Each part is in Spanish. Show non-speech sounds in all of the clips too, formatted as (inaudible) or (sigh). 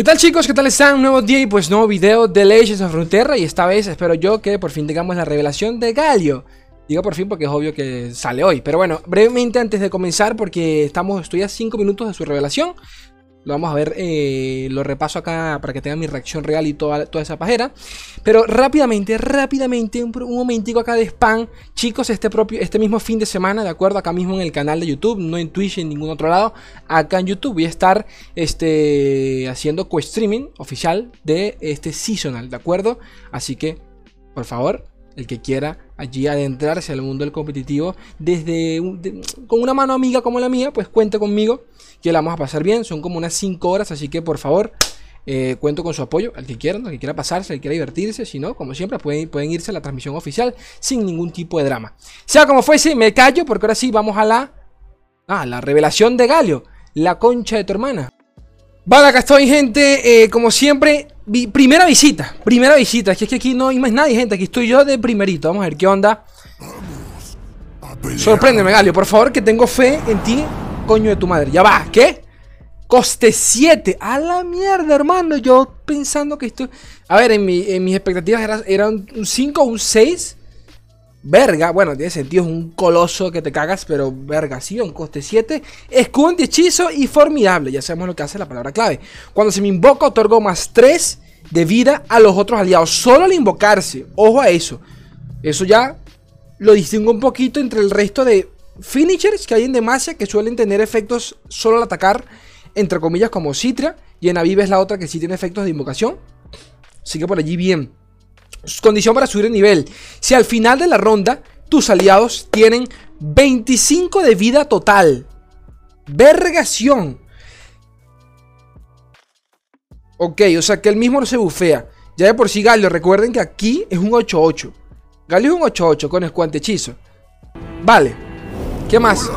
¿Qué tal chicos? ¿Qué tal están? Nuevo día y pues nuevo video de Legends of Runeterra y esta vez espero yo que por fin tengamos la revelación de Galio. Digo por fin porque es obvio que sale hoy, pero bueno, brevemente antes de comenzar porque estamos, estoy a 5 minutos de su revelación lo vamos a ver, eh, lo repaso acá para que tengan mi reacción real y toda, toda esa pajera. Pero rápidamente, rápidamente, un, momentico acá de spam. Chicos, este, propio, este mismo fin de semana, de acuerdo, acá mismo en el canal de YouTube, no en Twitch, en ningún otro lado. Acá en YouTube voy a estar este, haciendo co-streaming oficial de este seasonal, ¿de acuerdo? Así que, por favor, el que quiera allí adentrarse al mundo del competitivo desde con una mano amiga como la mía, pues cuente conmigo que la vamos a pasar bien. Son como unas 5 horas, así que por favor, eh, cuento con su apoyo, al que quiera, al que quiera pasarse, al que quiera divertirse. Si no, como siempre, pueden, pueden irse a la transmisión oficial sin ningún tipo de drama. Sea como fuese, me callo porque ahora sí vamos a la. Ah, la revelación de Galio, la concha de tu hermana. Vale, acá estoy, gente. Eh, como siempre, primera visita. Primera visita. Es que, es que aquí no hay más nadie, gente. Aquí estoy yo de primerito. Vamos a ver qué onda. Sorpréndeme, Galio. Por favor, que tengo fe en ti coño de tu madre. Ya va, ¿qué? Coste 7. A la mierda, hermano. Yo pensando que esto. A ver, en, mis expectativas era, un 5 o un 6. Verga, bueno, tiene sentido, es un coloso que te cagas, pero verga, sí, un coste 7. Escudo hechizo y formidable. Ya sabemos lo que hace la palabra clave. Cuando se me invoca, otorgo más 3 de vida a los otros aliados. Solo al invocarse. Ojo a eso. Eso ya lo distingo un poquito entre el resto de finishers que hay en Demacia que suelen tener efectos solo al atacar, entre comillas, como Citra. Y en Aviv es la otra que sí tiene efectos de invocación. Así que por allí bien. Condición para subir el nivel. Si al final de la ronda tus aliados tienen 25 de vida total. Vergación. Ok, o sea que el mismo no se bufea. Ya de por sí Galio, recuerden que aquí es un 8-8. Galio es un 8-8 con escuante hechizo. Vale. ¿Qué más?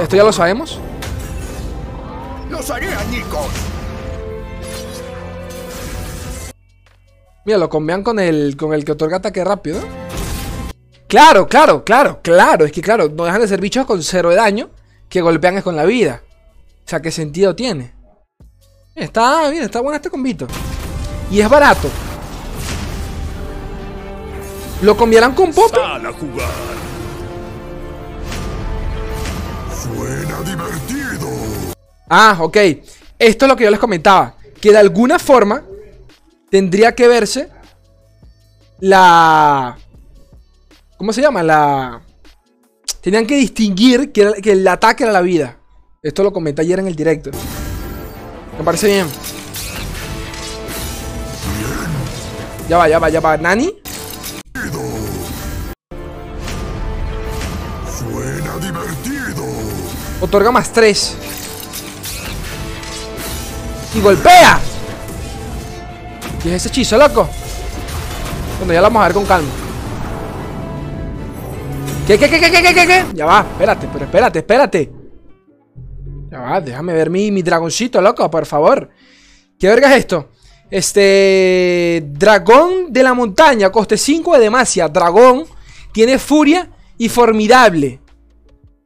¿Esto, ya lo sabemos? Los haré Mira, lo convean con el, con el que otorga ataque rápido. Claro, claro, claro, claro. Es que claro, no dejan de ser bichos con cero de daño que golpean es con la vida. O sea, ¿qué sentido tiene? Está bien, está bueno este combito. Y es barato. ¿Lo combinarán con Poppy? Suena divertido. Ah, ok. Esto es lo que yo les comentaba. Que de alguna forma tendría que verse la... ¿Cómo se llama? La... Tenían que distinguir que, que el ataque era la vida. Esto lo comenté ayer en el directo. Me parece bien. Ya va, ya va, ya va. ¿Nani? Otorga más 3. Y golpea. ¿Qué es ese hechizo, loco? Bueno, ya lo vamos a ver con calma. ¿Qué, qué, qué, qué, qué, qué, qué? Ya va, espérate, pero espérate, espérate. Ya va, déjame ver mi, mi dragoncito, loco, por favor. ¿Qué verga es esto? Este... Dragón de la montaña, coste 5 de demasia. Dragón, tiene furia y formidable.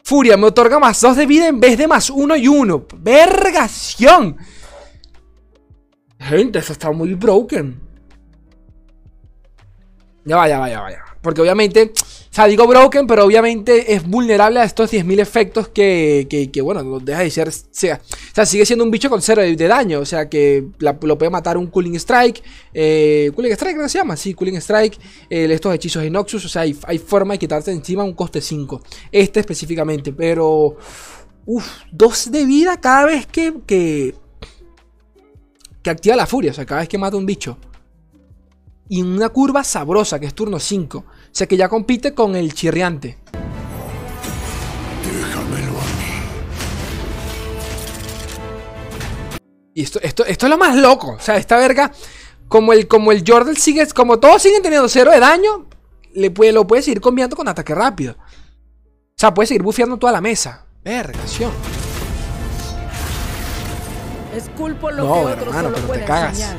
Furia me otorga más 2 de vida en vez de más 1 y 1. ¡Vergación! Gente, eso está muy broken. Ya va, ya va, ya va, Porque obviamente o sea, digo broken, pero obviamente es vulnerable a estos 10.000 efectos que, que, bueno, deja de ser. O sea, sigue siendo un bicho con cero de, daño. O sea, que lo puede matar un Cooling Strike. Eh, ¿Cooling Strike ¿cómo se llama? Sí, Cooling Strike. Eh, estos hechizos de Noxus. O sea, hay, forma de quitarse encima un coste 5. Este específicamente. Pero. Uf, 2 de vida cada vez que, que. Que activa la furia. O sea, cada vez que mata un bicho. Y una curva sabrosa, que es turno 5. O sea que ya compite con el chirriante. Déjamelo a mí. Y esto, esto, esto es lo más loco. O sea, esta verga, como el, como el Jordan sigue, como todos siguen teniendo cero de daño, le puede, lo puede seguir combinando con ataque rápido. O sea, puede seguir bufeando toda la mesa. Vergación. Esculpo lo no, que hermano, pero te cagas.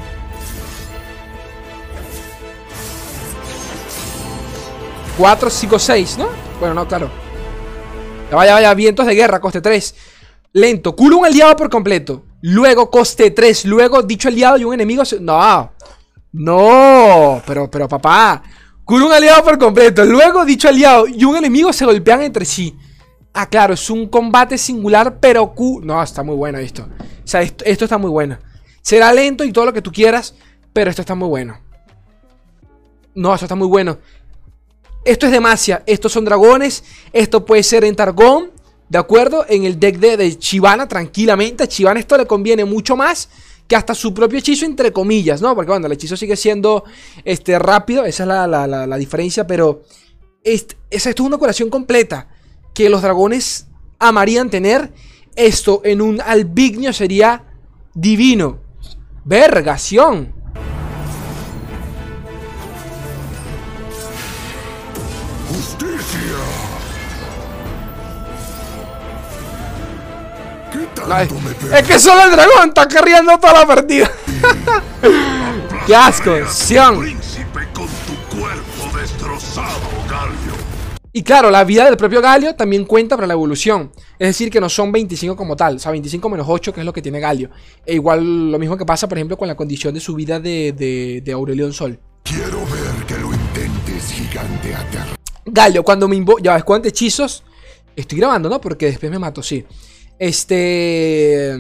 4, 5, 6, ¿no? Bueno, no, claro. Ya vaya, vaya, vientos de guerra, coste 3. Lento. Culo un aliado por completo. Luego coste 3. Luego dicho aliado y un enemigo. No. No. Pero, pero papá. Culo un aliado por completo. Luego dicho aliado y un enemigo se golpean entre sí. Ah, claro, es un combate singular, pero Q. No, está muy bueno esto. O sea, esto, está muy bueno. Será lento y todo lo que tú quieras, pero esto está muy bueno. No, esto está muy bueno. Esto es demasia. Estos son dragones. Esto puede ser en Targón. ¿De acuerdo? En el deck de, Chivana, tranquilamente. A Chivana esto le conviene mucho más que hasta su propio hechizo, entre comillas, ¿no? Porque bueno, el hechizo sigue siendo este, rápido. Esa es la, diferencia. Pero esto es una curación completa. Que los dragones amarían tener. Esto en un albignio sería divino. Vergación. es, que solo el dragón está carriendo toda la partida. (laughs) ¡Qué asco! Y claro, la vida del propio Galio también cuenta para la evolución. Es decir, que no son 25 como tal. O sea, 25 menos 8, que es lo que tiene Galio. E igual lo mismo que pasa, por ejemplo, con la condición de subida de, de, de Aurelion Sol. Quiero ver que lo intentes, gigante Galio, cuando me invoca. Ya ves, ¿cuántos hechizos? Estoy grabando, ¿no? Porque después me mato, sí. Este.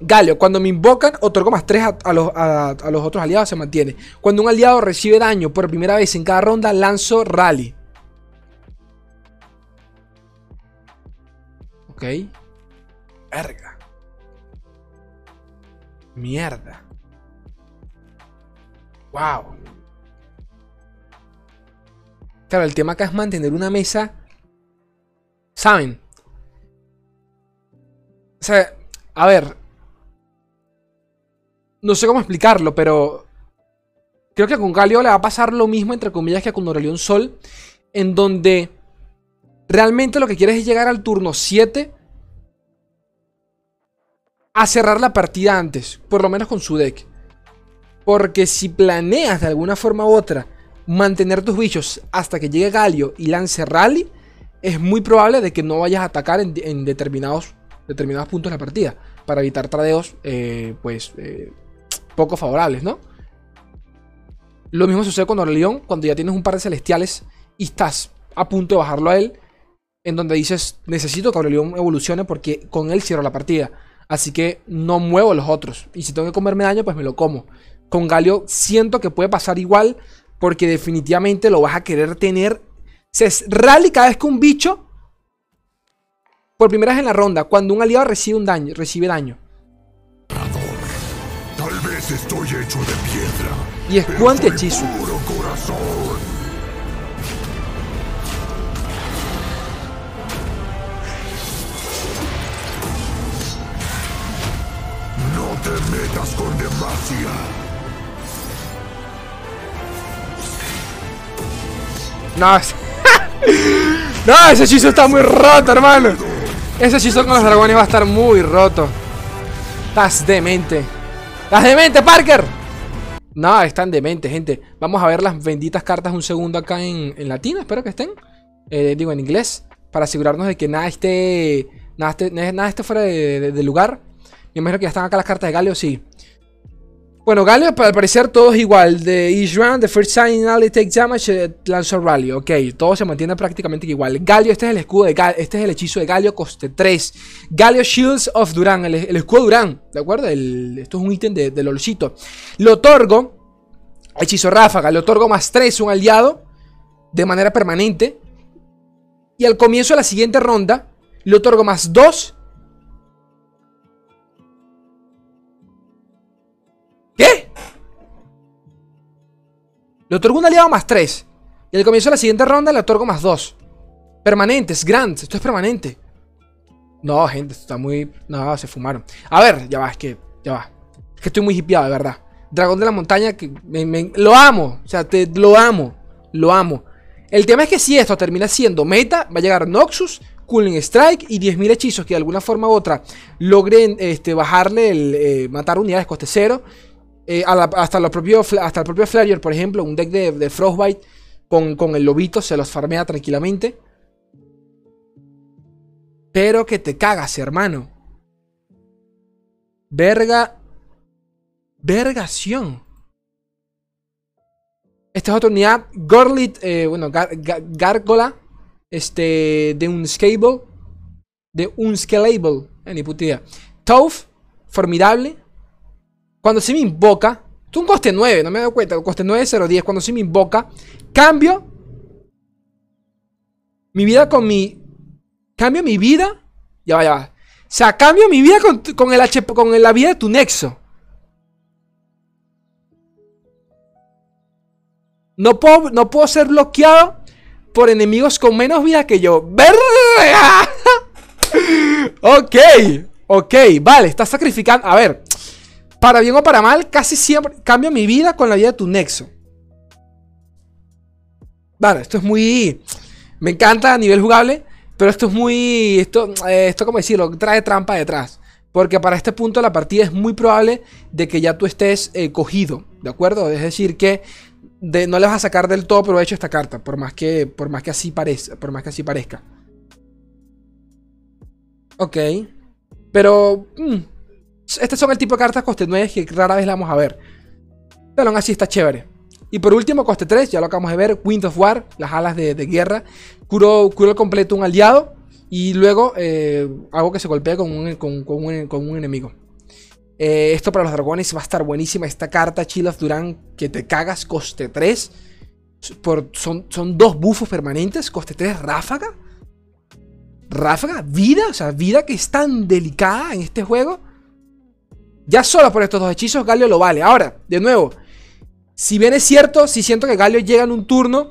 Galio, cuando me invocan, otorgo más 3 a, los, otros aliados, se mantiene. Cuando un aliado recibe daño por primera vez en cada ronda, lanzo rally. Ok. Verga. Mierda. Wow. Claro, el tema acá es mantener una mesa. ¿Saben? O sea, a ver. No sé cómo explicarlo, pero. Creo que con Galio le va a pasar lo mismo, entre comillas, que con Aurelion Sol. En donde. Realmente lo que quieres es llegar al turno 7. A cerrar la partida antes. Por lo menos con su deck. Porque si planeas de alguna forma u otra mantener tus bichos hasta que llegue Galio y lance Rally, es muy probable de que no vayas a atacar en determinados determinados puntos de la partida para evitar tradeos, eh, pues, eh, poco favorables, ¿no? Lo mismo sucede con Orleón cuando ya tienes un par de celestiales y estás a punto de bajarlo a él, en donde dices, necesito que Aurelion evolucione porque con él cierro la partida. Así que no muevo los otros. Y si tengo que comerme daño, pues me lo como. Con Galio siento que puede pasar igual porque definitivamente lo vas a querer tener. Se rally cada vez que un bicho por primera vez en la ronda, cuando un aliado recibe un daño, recibe daño. Tal vez estoy hecho de piedra. Y es cuánto hechizo. Con demasia. No, (laughs) no, ese hechizo está muy roto, hermano. Ese hechizo con los dragones va a estar muy roto. Estás demente. ¡Estás demente, Parker! No, están demente, gente. Vamos a ver las benditas cartas un segundo acá en, en latín. Espero que estén. Eh, digo, en inglés. Para asegurarnos de que nada esté... Nada esté, nada esté fuera de lugar. Me imagino que ya están acá las cartas de Galio, sí. Bueno, Galio, al parecer todo es igual. De each round, the first sign only takes damage, eh, lanza rally. Ok, todo se mantiene prácticamente igual. Galio, este es el escudo de Galio, este es el hechizo de Galio, coste 3. Galio Shields of Durán, el, escudo de Durán, ¿de acuerdo? esto es un ítem de, del olcito. Le otorgo, hechizo ráfaga, le otorgo más 3 un aliado de manera permanente. Y al comienzo de la siguiente ronda, le otorgo más 2 Le otorgo un aliado más 3. Y al comienzo de la siguiente ronda le otorgo más 2. Permanentes, grants. Esto es permanente. No, gente, esto está muy... No, se fumaron. A ver, ya va, es que... Ya va. Es que estoy muy hipeado, de verdad. Dragón de la montaña, que lo amo. O sea, te, lo amo. Lo amo. El tema es que si esto termina siendo meta, va a llegar Noxus, Cooling Strike y 10.000 hechizos que de alguna forma u otra logren este, bajarle el eh, matar unidades coste cero eh, hasta, los propios, hasta el propio Flyer, por ejemplo, un deck de, Frostbite con, el lobito se los farmea tranquilamente. Pero que te cagas, hermano. Verga. Vergación. Esta es otra unidad. Gorlit, eh, bueno, Gargola. Este, de un. De un scalable. Eh, ni puta. Tough, formidable. Cuando se me invoca. Tú un coste 9, no me doy cuenta. Un coste 9, 0, 10. Cuando se me invoca. Cambio. Mi vida con mi. Cambio mi vida. Ya va, ya va. O sea, cambio mi vida con, el H, con la vida de tu nexo. No puedo, no puedo ser bloqueado por enemigos con menos vida que yo. (laughs) Ok, ok, vale, estás sacrificando. A ver, para bien o para mal, casi siempre cambio mi vida con la vida de tu nexo. Vale, esto es muy. Me encanta a nivel jugable, pero esto es muy. Esto, eh, esto ¿cómo decirlo? Trae trampa detrás. Porque para este punto de la partida es muy probable de que ya tú estés eh, cogido, ¿de acuerdo? Es decir, que no le vas a sacar del todo provecho esta carta, por más que, por más que así parezca, por más que así parezca. Ok. Pero mm, estas son el tipo de cartas coste 9 que rara vez la vamos a ver. Pero aún así está chévere. Y por último, coste 3, ya lo acabamos de ver, Wind of War, las alas de, guerra. Curo, curo completo un aliado y luego eh, hago que se golpee con un, con un enemigo. Eh, esto para los dragones va a estar buenísima. Esta carta, Chill of Duran, que te cagas, coste 3. Por, son, son dos bufos permanentes, coste 3, ráfaga. Ráfaga, vida, o sea, vida que es tan delicada en este juego. Ya solo por estos dos hechizos, Galio lo vale. Ahora, de nuevo, si bien es cierto, si siento que Galio llega en un turno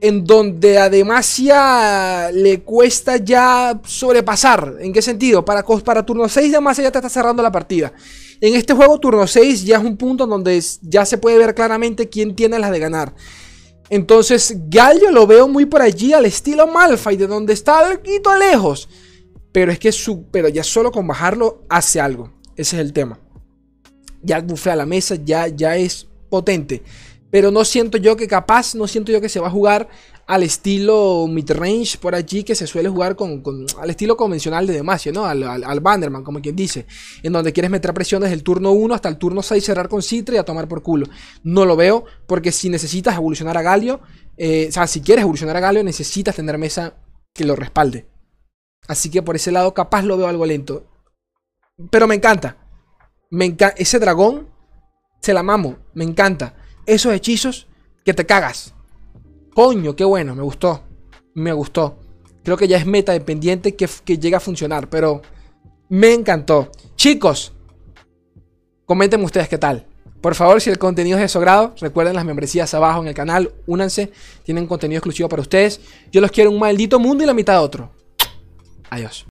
en donde a Demacia le cuesta ya sobrepasar. ¿En qué sentido? Para, para turno 6 Demacia ya te está cerrando la partida. En este juego turno 6 ya es un punto donde ya se puede ver claramente quién tiene las de ganar. Entonces Gallo lo veo muy por allí al estilo Malphite, de donde está poquito lejos. Pero es que su, pero ya solo con bajarlo hace algo. Ese es el tema. Ya bufea la mesa, ya, ya es potente. Pero no siento yo que capaz, no siento yo que se va a jugar al estilo midrange por allí que se suele jugar con, al estilo convencional de Demacia, ¿no? Al, al, Banderman, como quien dice. En donde quieres meter presión desde el turno 1 hasta el turno 6, cerrar con Citra y a tomar por culo. No lo veo, porque si necesitas evolucionar a Galio, eh, o sea, si quieres evolucionar a Galio, necesitas tener mesa que lo respalde. Así que por ese lado, capaz lo veo algo lento. Pero me encanta. Me encanta. Ese dragón, se la mamo, me encanta esos hechizos que te cagas. Coño, qué bueno, me gustó. Me gustó. Creo que ya es meta dependiente que, que llega a funcionar, pero me encantó. Chicos, comenten ustedes qué tal. Por favor, si el contenido es de su grado, recuerden las membresías abajo en el canal, únanse, tienen contenido exclusivo para ustedes. Yo los quiero un maldito mundo y la mitad de otro. Adiós.